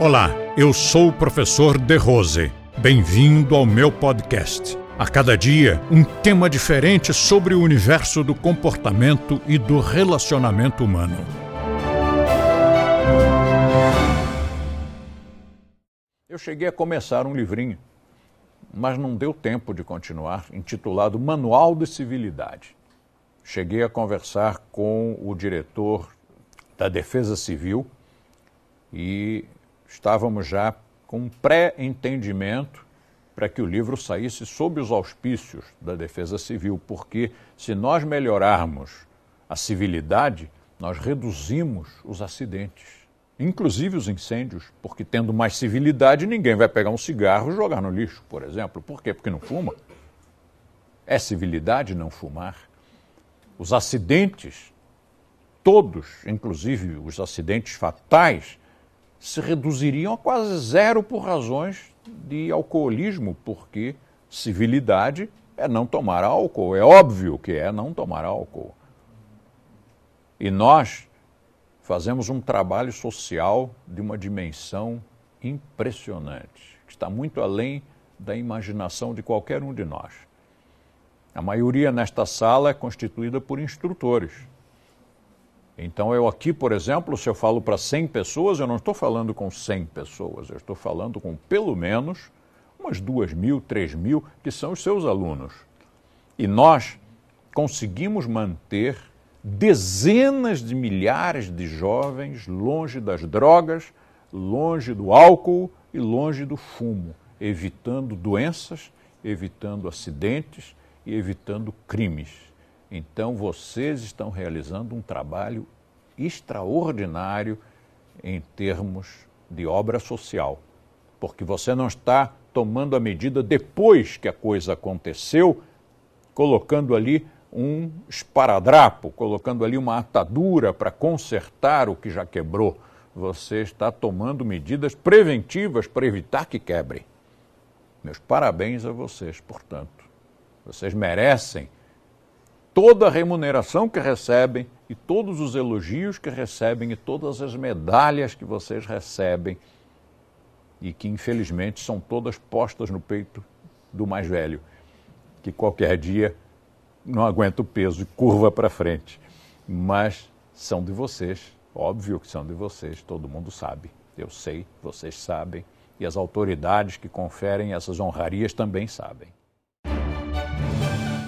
Olá, eu sou o professor De Rose. Bem-vindo ao meu podcast. A cada dia, um tema diferente sobre o universo do comportamento e do relacionamento humano. Eu cheguei a começar um livrinho, mas não deu tempo de continuar, intitulado Manual de Civilidade. Cheguei a conversar com o diretor da Defesa Civil e estávamos já com um pré-entendimento para que o livro saísse sob os auspícios da Defesa Civil, porque se nós melhorarmos a civilidade, nós reduzimos os acidentes, inclusive os incêndios, porque tendo mais civilidade, ninguém vai pegar um cigarro e jogar no lixo, por exemplo. Por quê? Porque não fuma. É civilidade não fumar. Os acidentes, todos, inclusive os acidentes fatais, se reduziriam a quase zero por razões de alcoolismo, porque civilidade é não tomar álcool. É óbvio que é não tomar álcool. E nós fazemos um trabalho social de uma dimensão impressionante, que está muito além da imaginação de qualquer um de nós. A maioria nesta sala é constituída por instrutores então, eu aqui, por exemplo, se eu falo para 100 pessoas, eu não estou falando com 100 pessoas, eu estou falando com pelo menos umas 2 mil, 3 mil, que são os seus alunos. E nós conseguimos manter dezenas de milhares de jovens longe das drogas, longe do álcool e longe do fumo, evitando doenças, evitando acidentes e evitando crimes. Então vocês estão realizando um trabalho extraordinário em termos de obra social, porque você não está tomando a medida depois que a coisa aconteceu, colocando ali um esparadrapo, colocando ali uma atadura para consertar o que já quebrou. Você está tomando medidas preventivas para evitar que quebre. Meus parabéns a vocês, portanto. Vocês merecem toda a remuneração que recebem e todos os elogios que recebem e todas as medalhas que vocês recebem e que infelizmente são todas postas no peito do mais velho, que qualquer dia não aguenta o peso e curva para frente. Mas são de vocês, óbvio que são de vocês, todo mundo sabe. Eu sei, vocês sabem, e as autoridades que conferem essas honrarias também sabem.